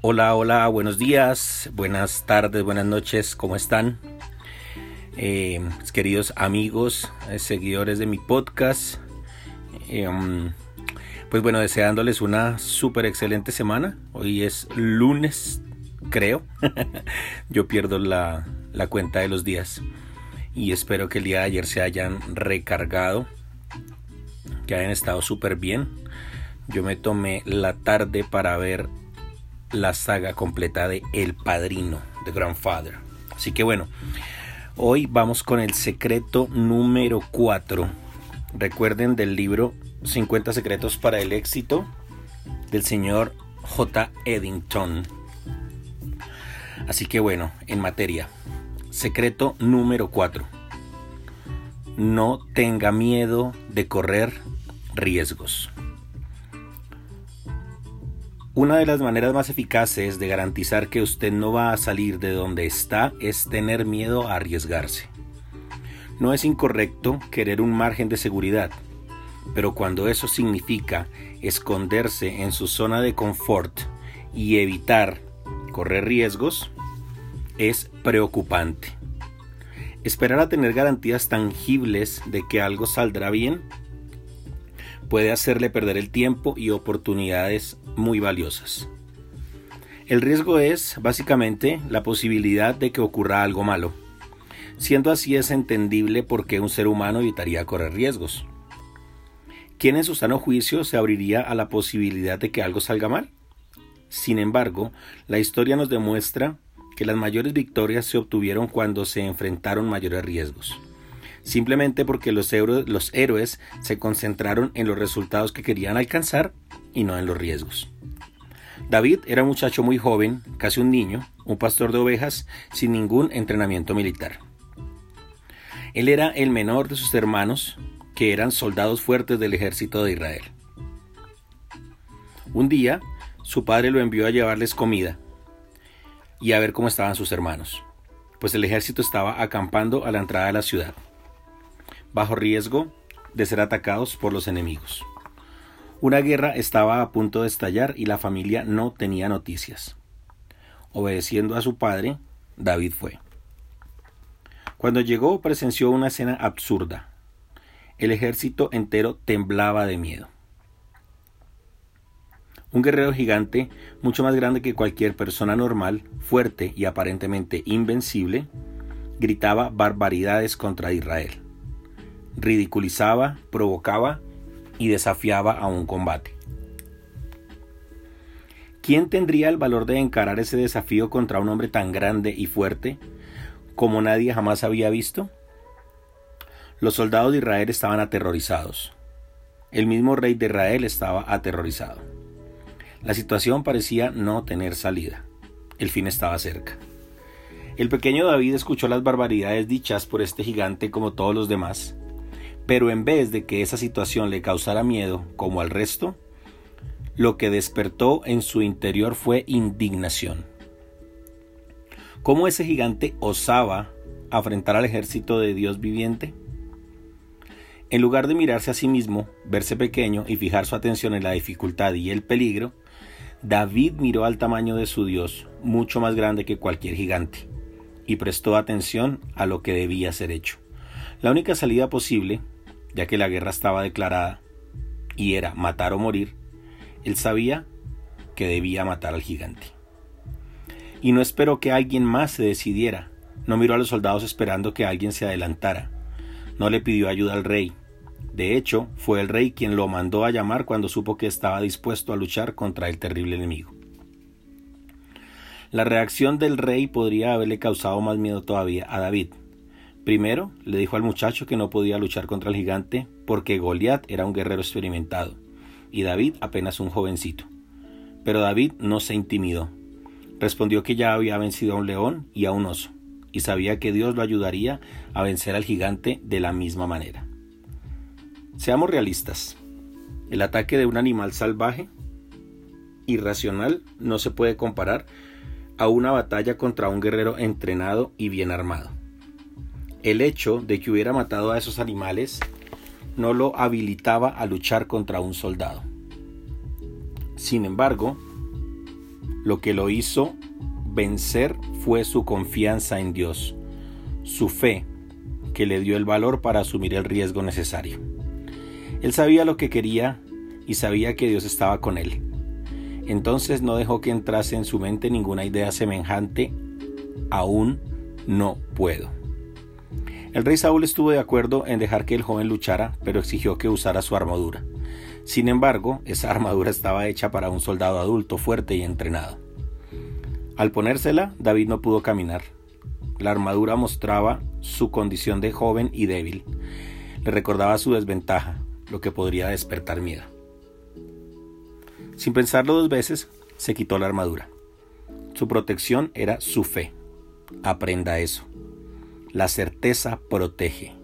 Hola, hola, buenos días, buenas tardes, buenas noches, ¿cómo están? Eh, queridos amigos, eh, seguidores de mi podcast. Um, pues bueno, deseándoles una súper excelente semana. Hoy es lunes, creo. Yo pierdo la, la cuenta de los días. Y espero que el día de ayer se hayan recargado, que hayan estado súper bien. Yo me tomé la tarde para ver la saga completa de El Padrino, The Grandfather. Así que bueno, hoy vamos con el secreto número 4. Recuerden del libro 50 secretos para el éxito del señor J. Eddington. Así que bueno, en materia. Secreto número 4. No tenga miedo de correr riesgos. Una de las maneras más eficaces de garantizar que usted no va a salir de donde está es tener miedo a arriesgarse. No es incorrecto querer un margen de seguridad, pero cuando eso significa esconderse en su zona de confort y evitar correr riesgos, es preocupante. Esperar a tener garantías tangibles de que algo saldrá bien puede hacerle perder el tiempo y oportunidades muy valiosas. El riesgo es, básicamente, la posibilidad de que ocurra algo malo. Siendo así es entendible por qué un ser humano evitaría correr riesgos. ¿Quién en su sano juicio se abriría a la posibilidad de que algo salga mal? Sin embargo, la historia nos demuestra que las mayores victorias se obtuvieron cuando se enfrentaron mayores riesgos simplemente porque los, héroes se concentraron en los resultados que querían alcanzar y no en los riesgos. David era un muchacho muy joven, casi un niño, un pastor de ovejas sin ningún entrenamiento militar. Él era el menor de sus hermanos, que eran soldados fuertes del ejército de Israel. Un día, su padre lo envió a llevarles comida y a ver cómo estaban sus hermanos, pues el ejército estaba acampando a la entrada de la ciudad bajo riesgo de ser atacados por los enemigos. Una guerra estaba a punto de estallar y la familia no tenía noticias. Obedeciendo a su padre, David fue. Cuando llegó presenció una escena absurda. El ejército entero temblaba de miedo. Un guerrero gigante, mucho más grande que cualquier persona normal, fuerte y aparentemente invencible, gritaba barbaridades contra Israel ridiculizaba, provocaba y desafiaba a un combate. ¿Quién tendría el valor de encarar ese desafío contra un hombre tan grande y fuerte como nadie jamás había visto? Los soldados de Israel estaban aterrorizados. El mismo rey de Israel estaba aterrorizado. La situación parecía no tener salida. El fin estaba cerca. El pequeño David escuchó las barbaridades dichas por este gigante como todos los demás, pero en vez de que esa situación le causara miedo como al resto, lo que despertó en su interior fue indignación. ¿Cómo ese gigante osaba afrentar al ejército de Dios viviente? En lugar de mirarse a sí mismo, verse pequeño y fijar su atención en la dificultad y el peligro, David miró al tamaño de su Dios, mucho más grande que cualquier gigante, y prestó atención a lo que debía ser hecho. La única salida posible ya que la guerra estaba declarada y era matar o morir, él sabía que debía matar al gigante. Y no esperó que alguien más se decidiera, no miró a los soldados esperando que alguien se adelantara, no le pidió ayuda al rey. De hecho, fue el rey quien lo mandó a llamar cuando supo que estaba dispuesto a luchar contra el terrible enemigo. La reacción del rey podría haberle causado más miedo todavía a David, Primero, le dijo al muchacho que no podía luchar contra el gigante porque Goliat era un guerrero experimentado y David apenas un jovencito. Pero David no se intimidó. Respondió que ya había vencido a un león y a un oso, y sabía que Dios lo ayudaría a vencer al gigante de la misma manera. Seamos realistas. El ataque de un animal salvaje, irracional, no se puede comparar a una batalla contra un guerrero entrenado y bien armado el hecho de que hubiera matado a esos animales no lo habilitaba a luchar contra un soldado. Sin embargo, Lo que lo hizo vencer fue su confianza en Dios, su fe, que le dio el valor para asumir el riesgo necesario. Él sabía lo que quería y sabía que Dios estaba con él. Entonces no dejó que entrase en su mente ninguna idea semejante. Aún no puedo. El rey Saúl estuvo de acuerdo en dejar que el joven luchara, pero exigió que usara su armadura. Sin embargo, esa armadura estaba hecha para un soldado adulto, fuerte y entrenado. Al ponérsela, David no pudo caminar. La armadura mostraba su condición de joven y débil. Le recordaba su desventaja, lo que podría despertar miedo. Sin pensarlo dos veces, se quitó la armadura. Su protección era su fe. Aprenda eso. La certeza protege.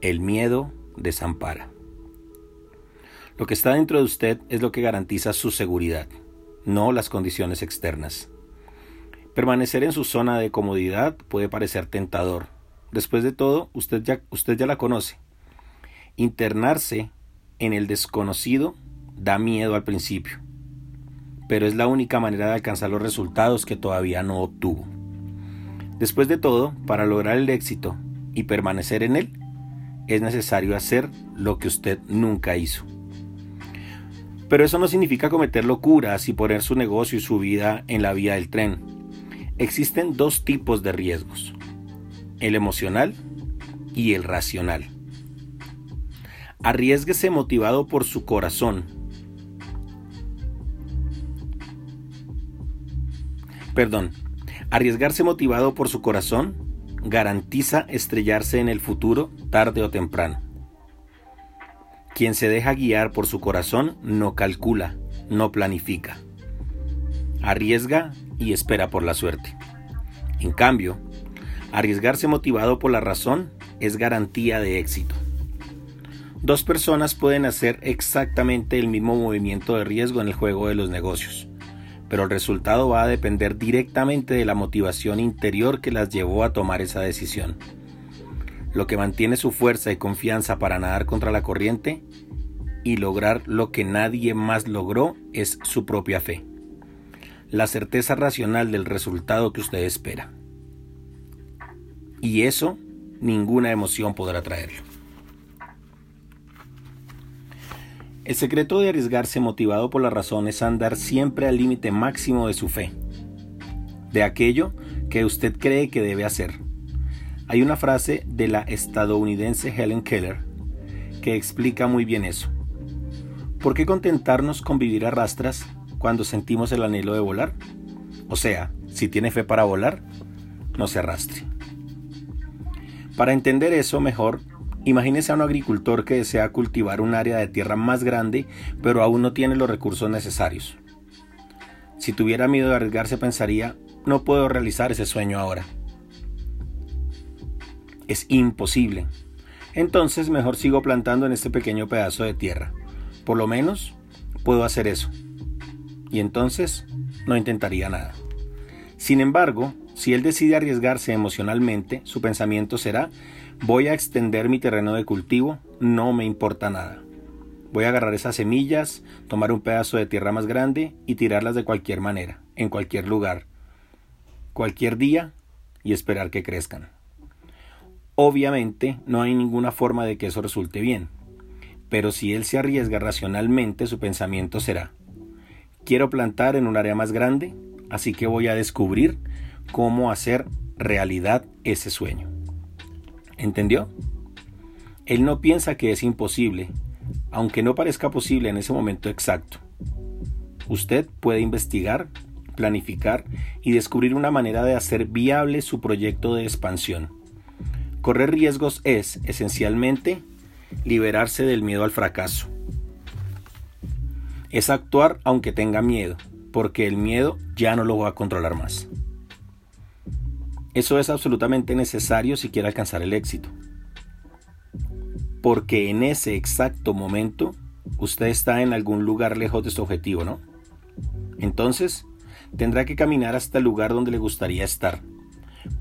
El miedo desampara. Lo que está dentro de usted es lo que garantiza su seguridad, no las condiciones externas. Permanecer en su zona de comodidad puede parecer tentador. Después de todo, usted ya, usted ya la conoce. Internarse en el desconocido da miedo al principio, pero es la única manera de alcanzar los resultados que todavía no obtuvo. Después de todo, para lograr el éxito y permanecer en él, es necesario hacer lo que usted nunca hizo. Pero eso no significa cometer locuras y poner su negocio y su vida en la vía del tren. Existen dos tipos de riesgos, el emocional y el racional. Arriesguese motivado por su corazón perdón, arriesgarse motivado por su corazón garantiza estrellarse en el futuro tarde o temprano. Quien se deja guiar por su corazón no calcula, no planifica. Arriesga y espera por la suerte. En cambio, arriesgarse motivado por la razón es garantía de éxito. Dos personas pueden hacer exactamente el mismo movimiento de riesgo en el juego de los negocios pero el resultado va a depender directamente de la motivación interior que las llevó a tomar esa decisión. Lo que mantiene su fuerza y confianza para nadar contra la corriente y lograr lo que nadie más logró es su propia fe, la certeza racional del resultado que usted espera. Y eso ninguna emoción podrá traerlo. El secreto de arriesgarse motivado por la razón es andar siempre al límite máximo de su fe, de aquello que usted cree que debe hacer. Hay una frase de la estadounidense Helen Keller que explica muy bien eso. ¿Por qué contentarnos con vivir a rastras cuando sentimos el anhelo de volar? O sea, si tiene fe para volar, no se arrastre. Para entender eso mejor, Imagínese a un agricultor que desea cultivar un área de tierra más grande, pero aún no tiene los recursos necesarios. Si tuviera miedo de arriesgarse, pensaría, no puedo realizar ese sueño ahora. Es imposible. Entonces mejor sigo plantando en este pequeño pedazo de tierra. Por lo menos puedo hacer eso. Y entonces no intentaría nada. Sin embargo, si él decide arriesgarse emocionalmente, su pensamiento será, voy a extender mi terreno de cultivo, no me importa nada. Voy a agarrar esas semillas, tomar un pedazo de tierra más grande y tirarlas de cualquier manera, en cualquier lugar, cualquier día y esperar que crezcan. Obviamente no hay ninguna forma de que eso resulte bien, pero si él se arriesga racionalmente, su pensamiento será, quiero plantar en un área más grande, así que voy a descubrir cómo hacer realidad ese sueño. ¿Entendió? Él no piensa que es imposible, aunque no parezca posible en ese momento exacto. Usted puede investigar, planificar y descubrir una manera de hacer viable su proyecto de expansión. Correr riesgos es, esencialmente, liberarse del miedo al fracaso. Es actuar aunque tenga miedo, porque el miedo ya no lo va a controlar más. Eso es absolutamente necesario si quiere alcanzar el éxito. Porque en ese exacto momento usted está en algún lugar lejos de su objetivo, ¿no? Entonces, tendrá que caminar hasta el lugar donde le gustaría estar.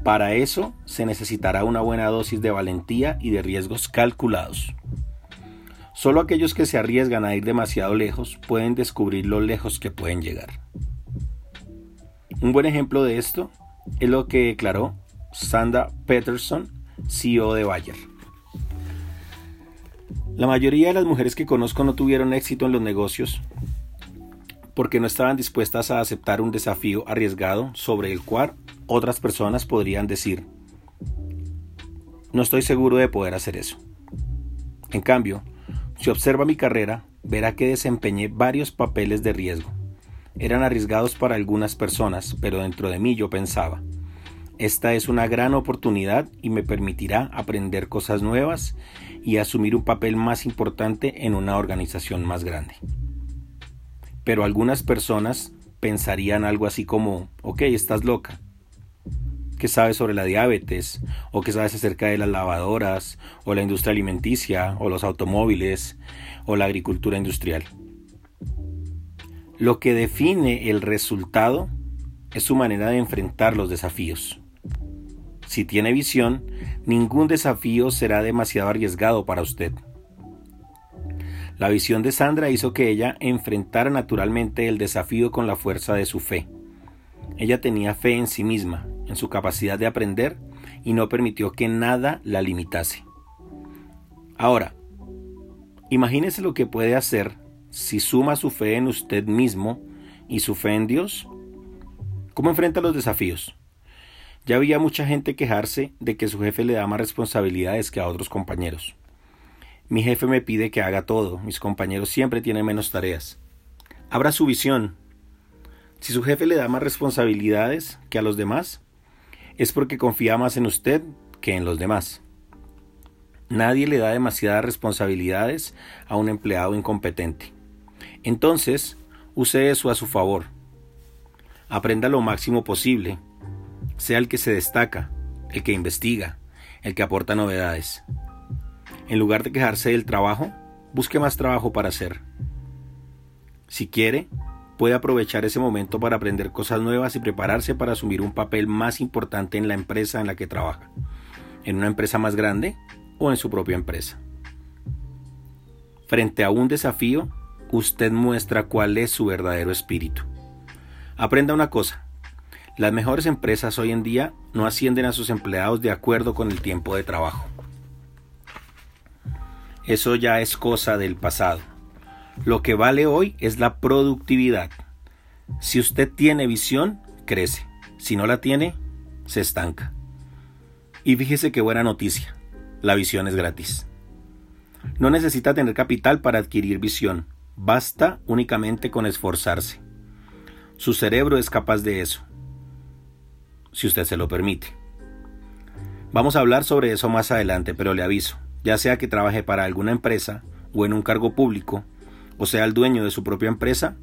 Para eso se necesitará una buena dosis de valentía y de riesgos calculados. Solo aquellos que se arriesgan a ir demasiado lejos pueden descubrir lo lejos que pueden llegar. Un buen ejemplo de esto es lo que declaró Sandra Peterson, CEO de Bayer. La mayoría de las mujeres que conozco no tuvieron éxito en los negocios porque no estaban dispuestas a aceptar un desafío arriesgado sobre el cual otras personas podrían decir, no estoy seguro de poder hacer eso. En cambio, si observa mi carrera, verá que desempeñé varios papeles de riesgo. Eran arriesgados para algunas personas, pero dentro de mí yo pensaba, esta es una gran oportunidad y me permitirá aprender cosas nuevas y asumir un papel más importante en una organización más grande. Pero algunas personas pensarían algo así como, ok, estás loca. ¿Qué sabes sobre la diabetes? ¿O qué sabes acerca de las lavadoras? ¿O la industria alimenticia? ¿O los automóviles? ¿O la agricultura industrial? Lo que define el resultado es su manera de enfrentar los desafíos. Si tiene visión, ningún desafío será demasiado arriesgado para usted. La visión de Sandra hizo que ella enfrentara naturalmente el desafío con la fuerza de su fe. Ella tenía fe en sí misma, en su capacidad de aprender, y no permitió que nada la limitase. Ahora, imagínese lo que puede hacer si suma su fe en usted mismo y su fe en Dios. ¿Cómo enfrenta los desafíos? Ya había mucha gente quejarse de que su jefe le da más responsabilidades que a otros compañeros. Mi jefe me pide que haga todo, mis compañeros siempre tienen menos tareas. Abra su visión. Si su jefe le da más responsabilidades que a los demás, es porque confía más en usted que en los demás. Nadie le da demasiadas responsabilidades a un empleado incompetente. Entonces, use eso a su favor. Aprenda lo máximo posible. Sea el que se destaca, el que investiga, el que aporta novedades. En lugar de quejarse del trabajo, busque más trabajo para hacer. Si quiere, puede aprovechar ese momento para aprender cosas nuevas y prepararse para asumir un papel más importante en la empresa en la que trabaja, en una empresa más grande o en su propia empresa. Frente a un desafío, usted muestra cuál es su verdadero espíritu. Aprenda una cosa, las mejores empresas hoy en día no ascienden a sus empleados de acuerdo con el tiempo de trabajo. Eso ya es cosa del pasado. Lo que vale hoy es la productividad. Si usted tiene visión, crece. Si no la tiene, se estanca. Y fíjese qué buena noticia. La visión es gratis. No necesita tener capital para adquirir visión. Basta únicamente con esforzarse. Su cerebro es capaz de eso. Si usted se lo permite. Vamos a hablar sobre eso más adelante, pero le aviso ya sea que trabaje para alguna empresa o en un cargo público, o sea el dueño de su propia empresa,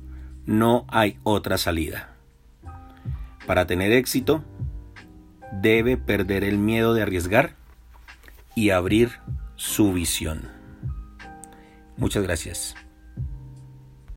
no hay otra salida. Para tener éxito, debe perder el miedo de arriesgar y abrir su visión. Muchas gracias.